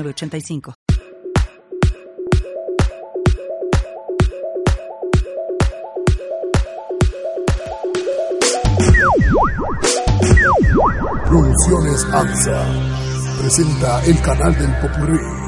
8985. Producciones AMSA presenta el canal del Popurrí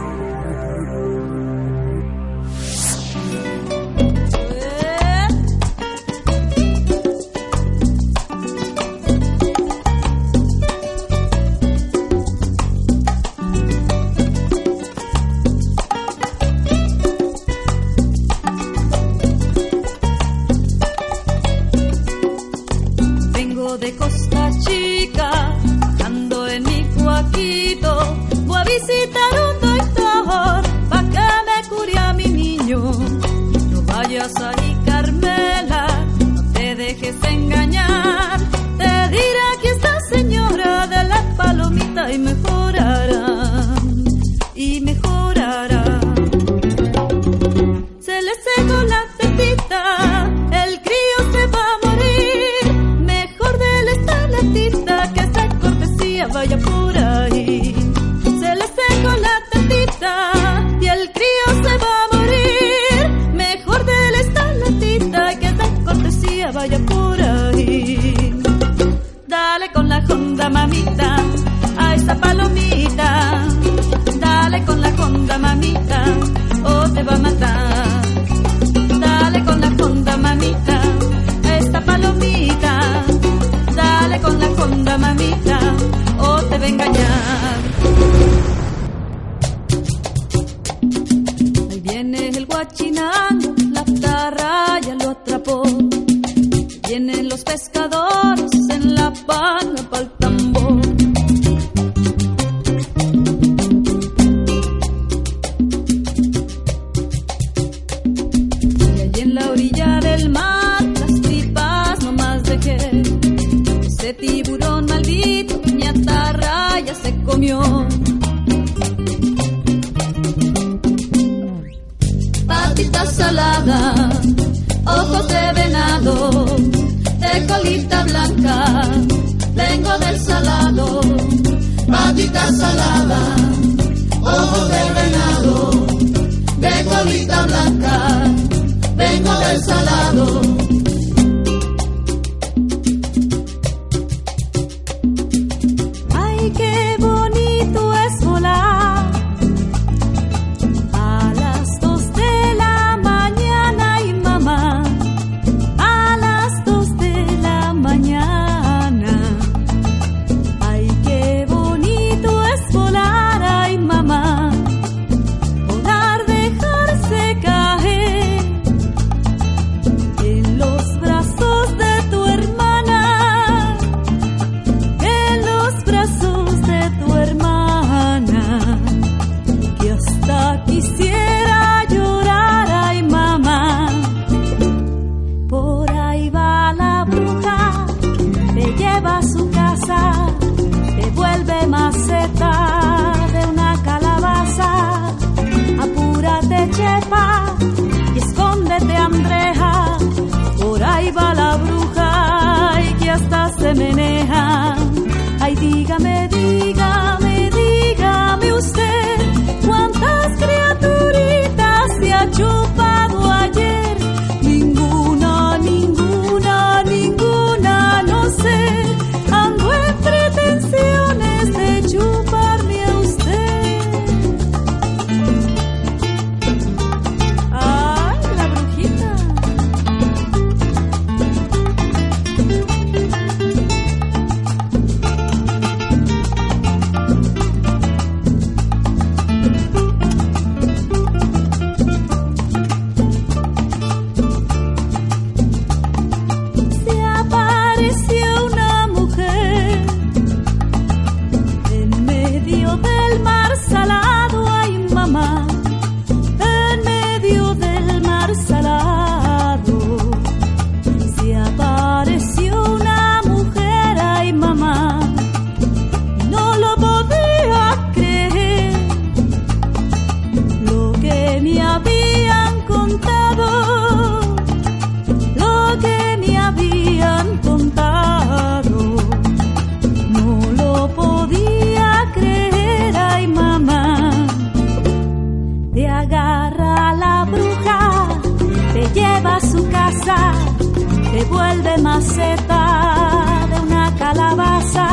maceta de una calabaza.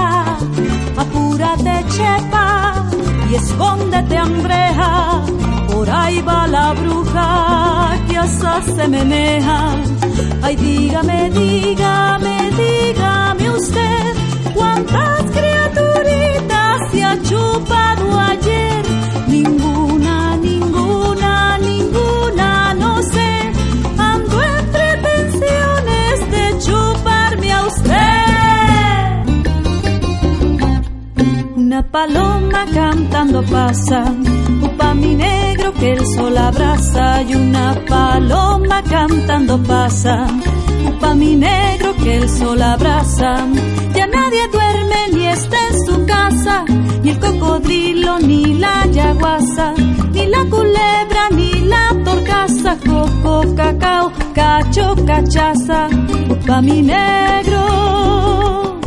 Apúrate, chepa, y escóndete, hambreja. Por ahí va la bruja que hasta se meneja. Ay, dígame, dígame, dígame usted, ¿cuántas criaturitas se ha chupado ayer? Paloma cantando pasa, upa mi negro que el sol abraza. Y una paloma cantando pasa, upa mi negro que el sol abraza. Ya nadie duerme ni está en su casa, ni el cocodrilo, ni la yaguasa, ni la culebra, ni la torcaza, coco, cacao, cacho, cachaza, upa mi negro.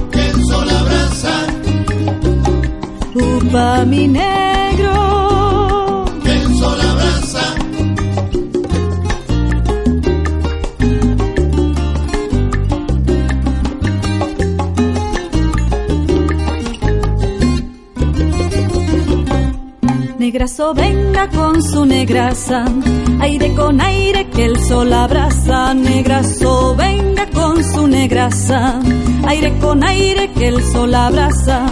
Upa mi negro, negrazo venga con su negraza, aire con aire que el sol abraza, negrazo venga con su negraza, aire con aire que el sol abraza.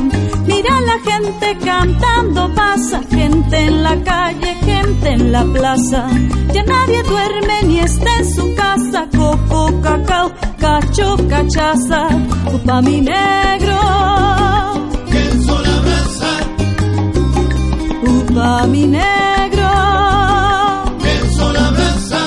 Mira la gente cantando pasa, gente en la calle, gente en la plaza. Ya nadie duerme ni está en su casa, coco, cacao, cacho, cachaza, upa mi negro. Upa mi negro, el sol abraza,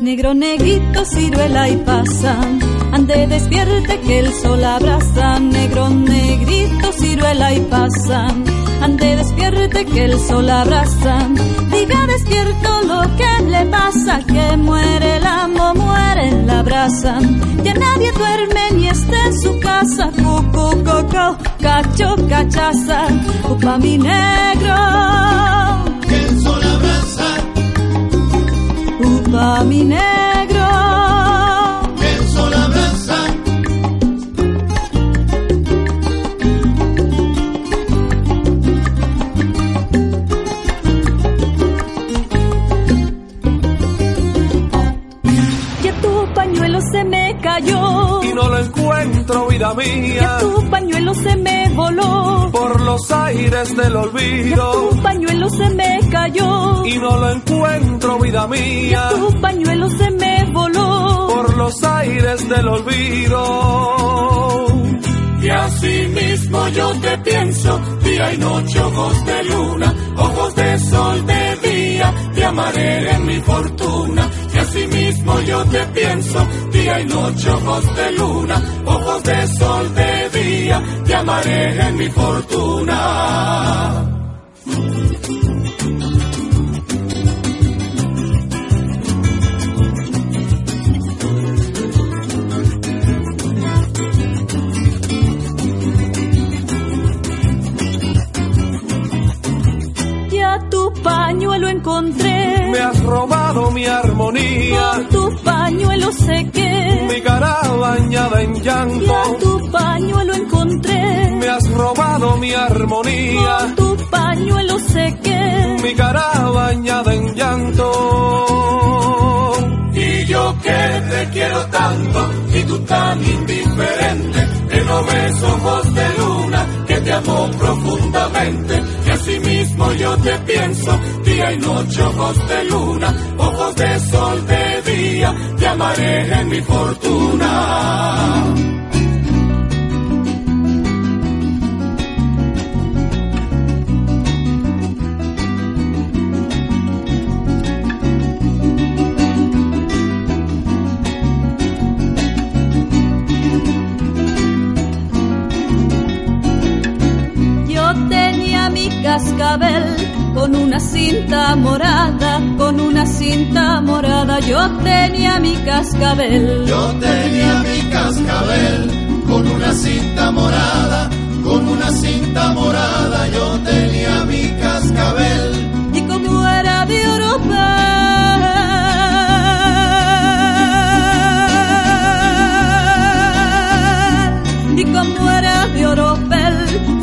negro negrito, ciruela y pasa. Ande despierte que el sol abraza, negro negrito, ciruela y pasa. Despierte que el sol abraza. Diga despierto lo que le pasa, que muere el amo, muere en la brasa. Ya nadie duerme ni está en su casa, coco, cacao, cacho, cachaza. Upa mi negro. que el sol abraza, Upa mi negro, y no lo encuentro, vida ya mía, tu pañuelo se me voló, por los aires del ya olvido. tu pañuelo se me cayó, Y no lo encuentro, vida mía, tu pañuelo se me voló, por los aires del olvido. y así mismo yo te pienso, día y noche, ojos de luna, ojos de sol de día, te amaré en mi fortuna. Y así mismo yo te pienso, día y noche, ojos de luna, ojos de sol de día, te amaré en mi fortuna. Tu pañuelo encontré, Me has robado mi armonía, con tu pañuelo sequé, mi cara bañada en llanto. ya tu pañuelo encontré, Me has robado mi armonía, con tu pañuelo sequé. mi cara bañada en llanto. Y yo que te quiero tanto y tú tan indiferente, que no ves ojos de luna, que te amo profundamente. Yo te pienso, día y noche ojos de luna, ojos de sol de día, te amaré en mi fortuna. Cascabel con una cinta morada, con una cinta morada. Yo tenía mi cascabel. Yo tenía mi cascabel con una cinta morada, con una cinta morada yo tenía mi cascabel. Y como era de oropel,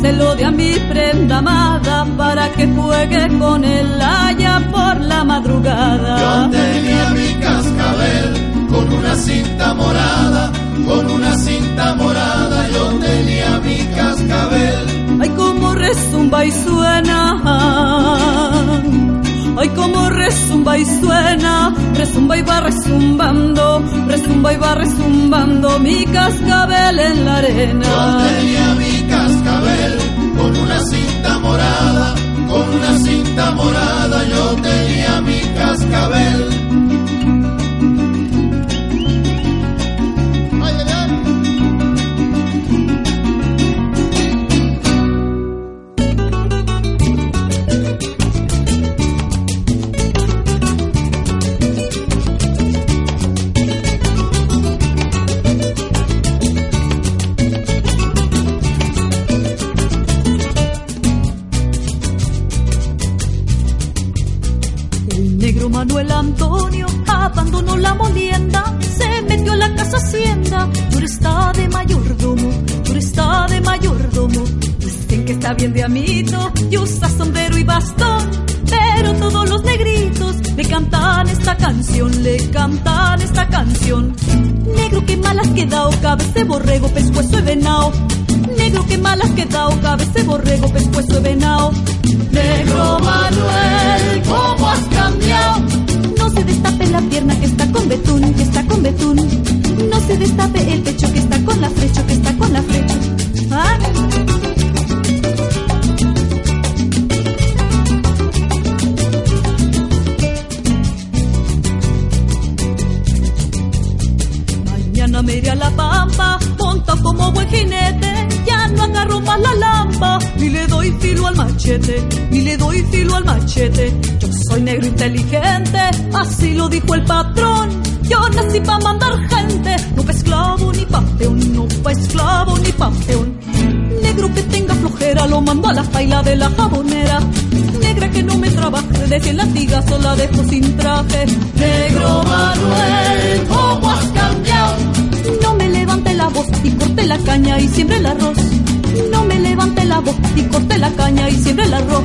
se lo di a mi prenda amada para que juegue con el haya por la madrugada. Yo tenía mi cascabel con una cinta morada, con una cinta morada yo tenía mi cascabel. Ay, como resumba y suena. Ay, como resumba y suena, resumba y va resumbando, resumba y va resumbando mi cascabel en la arena. Le cantan esta canción. Negro que mal has quedado, cabeza borrego, pescuezo de venao. Negro que mal has quedado, cabeza borrego, pescuezo de venao. Negro Manuel, ¿cómo has machete, ni le doy filo al machete. Yo soy negro inteligente, así lo dijo el patrón. Yo nací pa' mandar gente, no pa' esclavo ni pa' peón, no pa' esclavo ni pa' peón. Negro que tenga flojera, lo mando a la paila de la jabonera. Negra que no me trabaje, de cien latigas la dejo sin traje. Negro Manuel, ¿cómo has cambiado? La voz y corte la caña y siembre el arroz. No me levante la voz y corte la caña y siembre el arroz.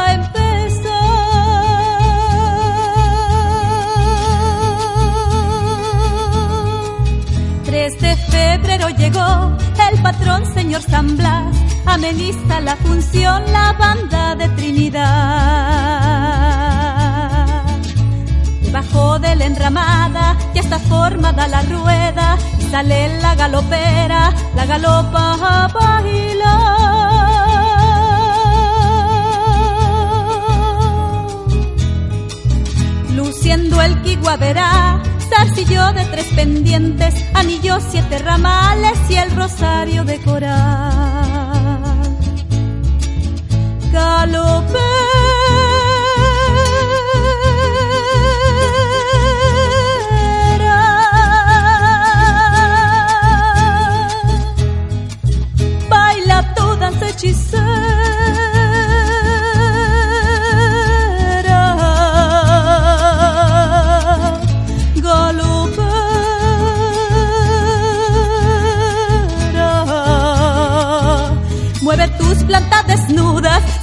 A empezar. 3 de febrero llegó el patrón señor San Blas, ameniza la función la banda de Trinidad. Debajo de la enramada ya está formada la rueda y sale la galopera, la galopa a. Luciendo el kiguaverá, zarcillo de tres pendientes, anillos, siete ramales y el rosario de coral.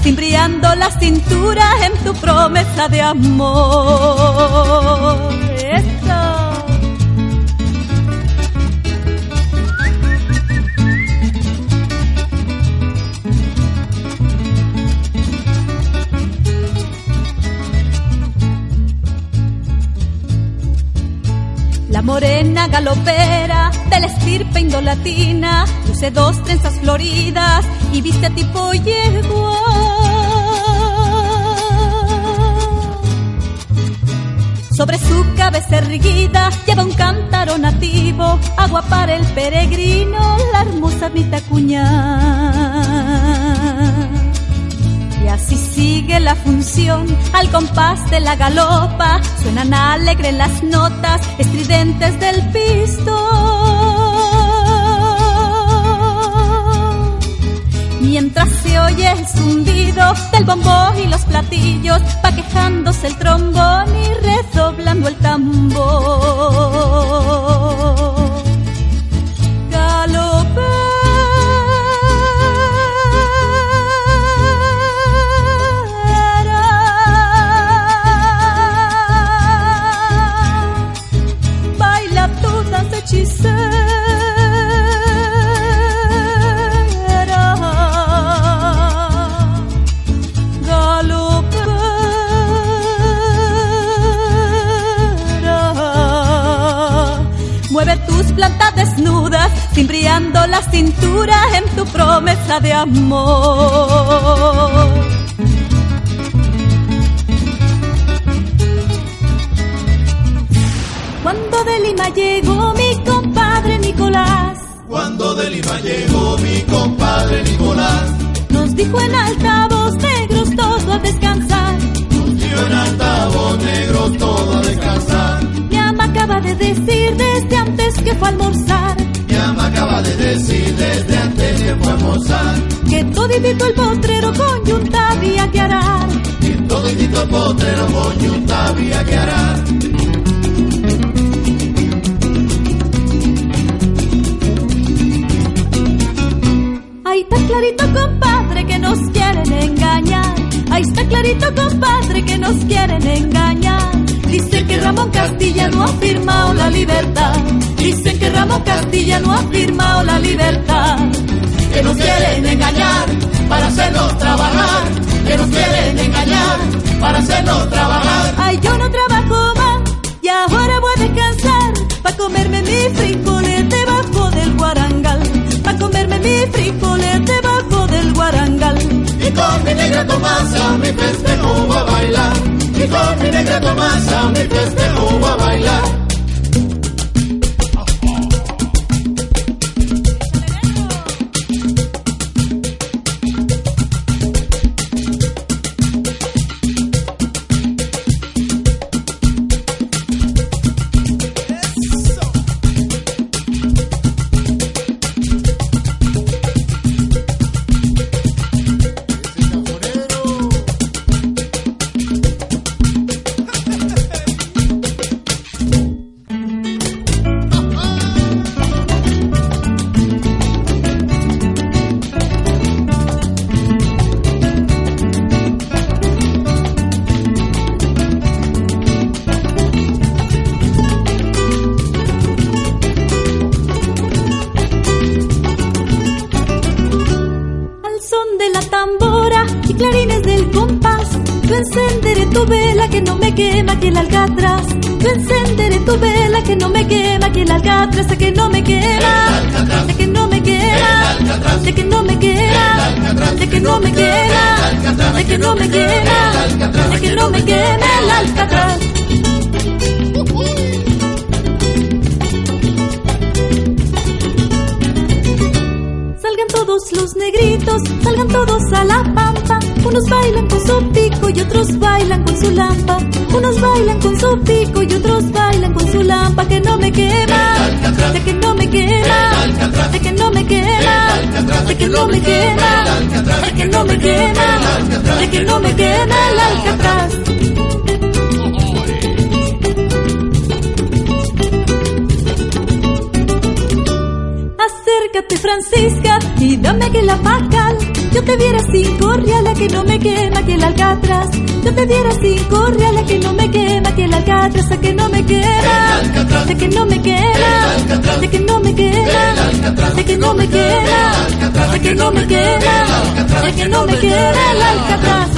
Cimbriando la cintura en tu promesa de amor. Eso. Morena galopera de la estirpe indolatina, luce dos trenzas floridas y viste a tipo yegua. Sobre su cabeza erguida lleva un cántaro nativo, agua para el peregrino, la hermosa cuña. Y así sigue la función al compás de la galopa, suenan alegres las notas estridentes del pistón. Mientras se oye el zumbido del bombo y los platillos, va quejándose el trombón y redoblando el tambor. Galopera, baila tu cimbriando la cintura en tu promesa de amor. Cuando de Lima llegó mi compadre Nicolás, Cuando de Lima llegó mi compadre Nicolás, nos dijo en altavoz negros todo a descansar. dio en altavoz negro todo a descansar. Mi ama acaba de decir desde antes que fue a almorzar de decir desde antes que fue a almorzar. que toditito el potrero con yunta había que arar. Y todo el potrero con yunta había que arar. Ahí está clarito, compadre, que nos quieren engañar. Ahí está clarito, compadre, que nos quieren engañar. Dicen que Ramón Castilla no ha firmado la libertad. Dicen que Ramón Castilla no ha firmado la libertad. Que nos quieren engañar para hacernos trabajar. Que nos quieren engañar para hacernos trabajar. Ay, yo no trabajo más y ahora voy a descansar. Pa' comerme mis frijoles debajo del guarangal. Pa' comerme mis frijoles debajo del guarangal. Y con mi negra Tomasa mi festejo voy a bailar. Y con mi negra Tomasa mi festejo voy a bailar. Compás, yo encenderé tu vela que no me quema que el alcatraz. Yo encenderé tu vela que no me quema que el alcatraz, de que no me quema, de que no me quema, de que no me quema, de que no me quema, de que no me quema, de que no me quema el alcatraz. Los negritos, salgan todos a la pampa. Unos bailan con su pico y otros bailan con su lampa. Unos bailan con su pico y otros bailan con su lampa. Que no me quema, de que no me quema, de que no me quema, de que no me quema, de que no me quema, de que no me quema el alcatraz. Francisca y dame que la pacal Yo te diera cinco reales que no me quema que el alcatraz. Yo te diera cinco reales que no me quema que el alcatraz De que no me quema. De que no me quema De que no me quema. De que no me quema De que no me quema De que no me quema. El alcatraz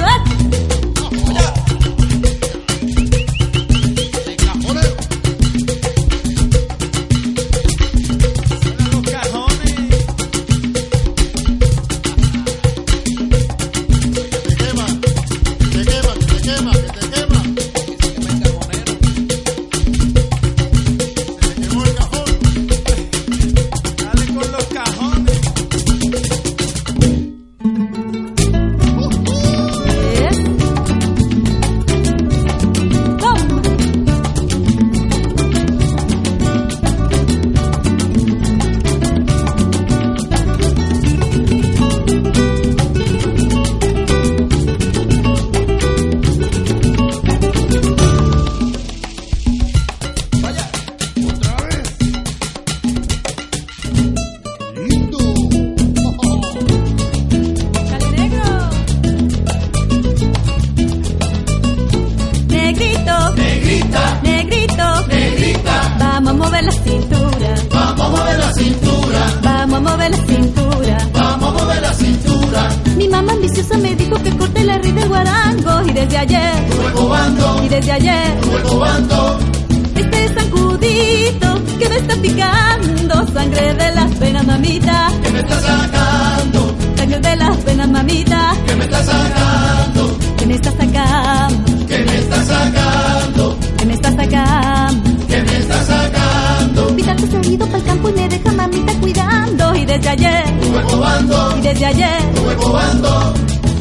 está picando, sangre de las venas, mamita, Que me está sacando, sangre de las venas, mamita, que me está sacando, que me está sacando, que me está sacando, que me está sacando. que me está sacando. Mi tanto se ha ido para campo y me deja mamita cuidando, y desde ayer, Luego bando, y desde ayer. luego bando.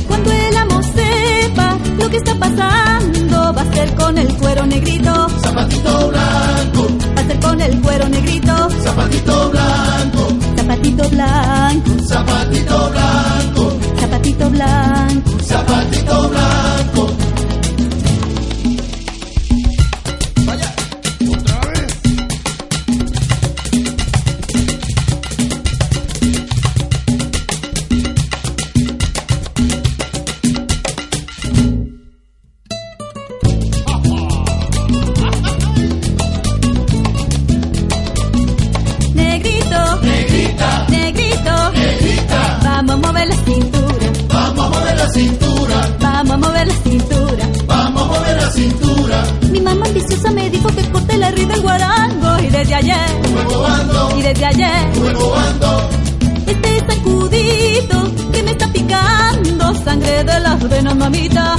Cuando el amo sepa lo que está pasando, va a ser con el cuero negrito, Zapatito blanco, con el cuero negrito, zapatito blanco, zapatito blanco, zapatito blanco, zapatito blanco. zapatito blanco. Mamá ambiciosa me dijo que corte la raíz del guarango, y desde ayer, y desde ayer. Este sacudito que me está picando, sangre de las venas, mamita,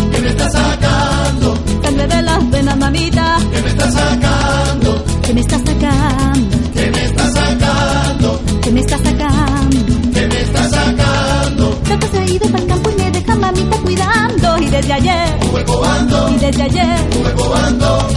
y desde ayer, Luego bando, y desde ayer. luego bando.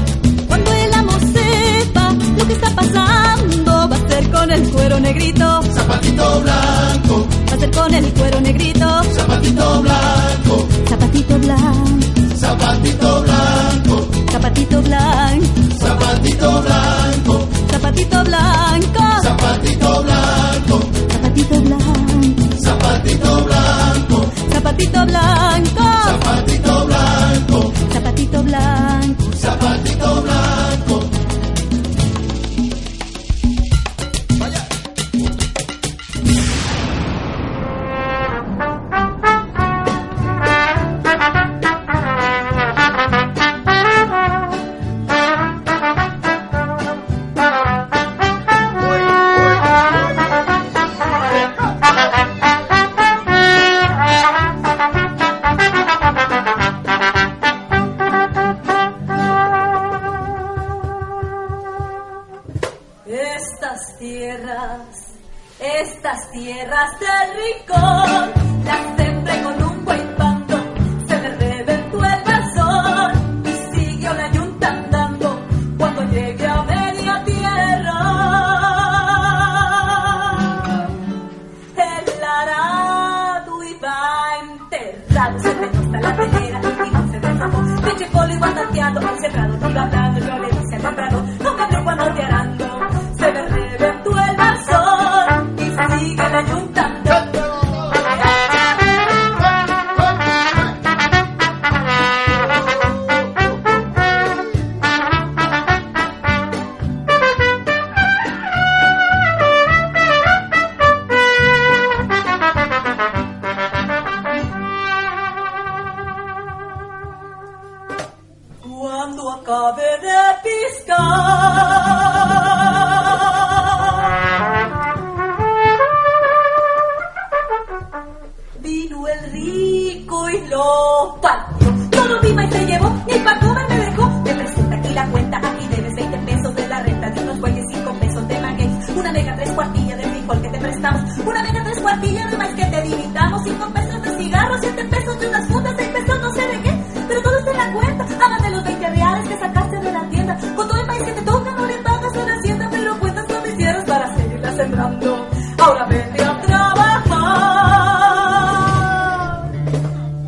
Cuando el amo sepa lo que está pasando, va a ser con el cuero negrito, Zapatito blanco, va a ser con el cuero negrito, zapatito blanco, zapatito blanco, zapatito blanco, zapatito blanco, zapatito blanco, zapatito blanco, zapatito blanco, zapatito blanco, zapatito blanco, zapatito blanco, tierras del rincón,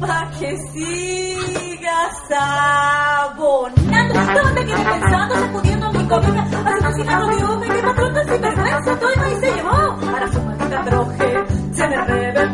para que sigas abonando. Estaba me quedé pensando, sacudiendo mi comida, asesinando mi hombre, que patrona sin vergüenza, todo y se llevó. Para su maldita troje, se me reveló.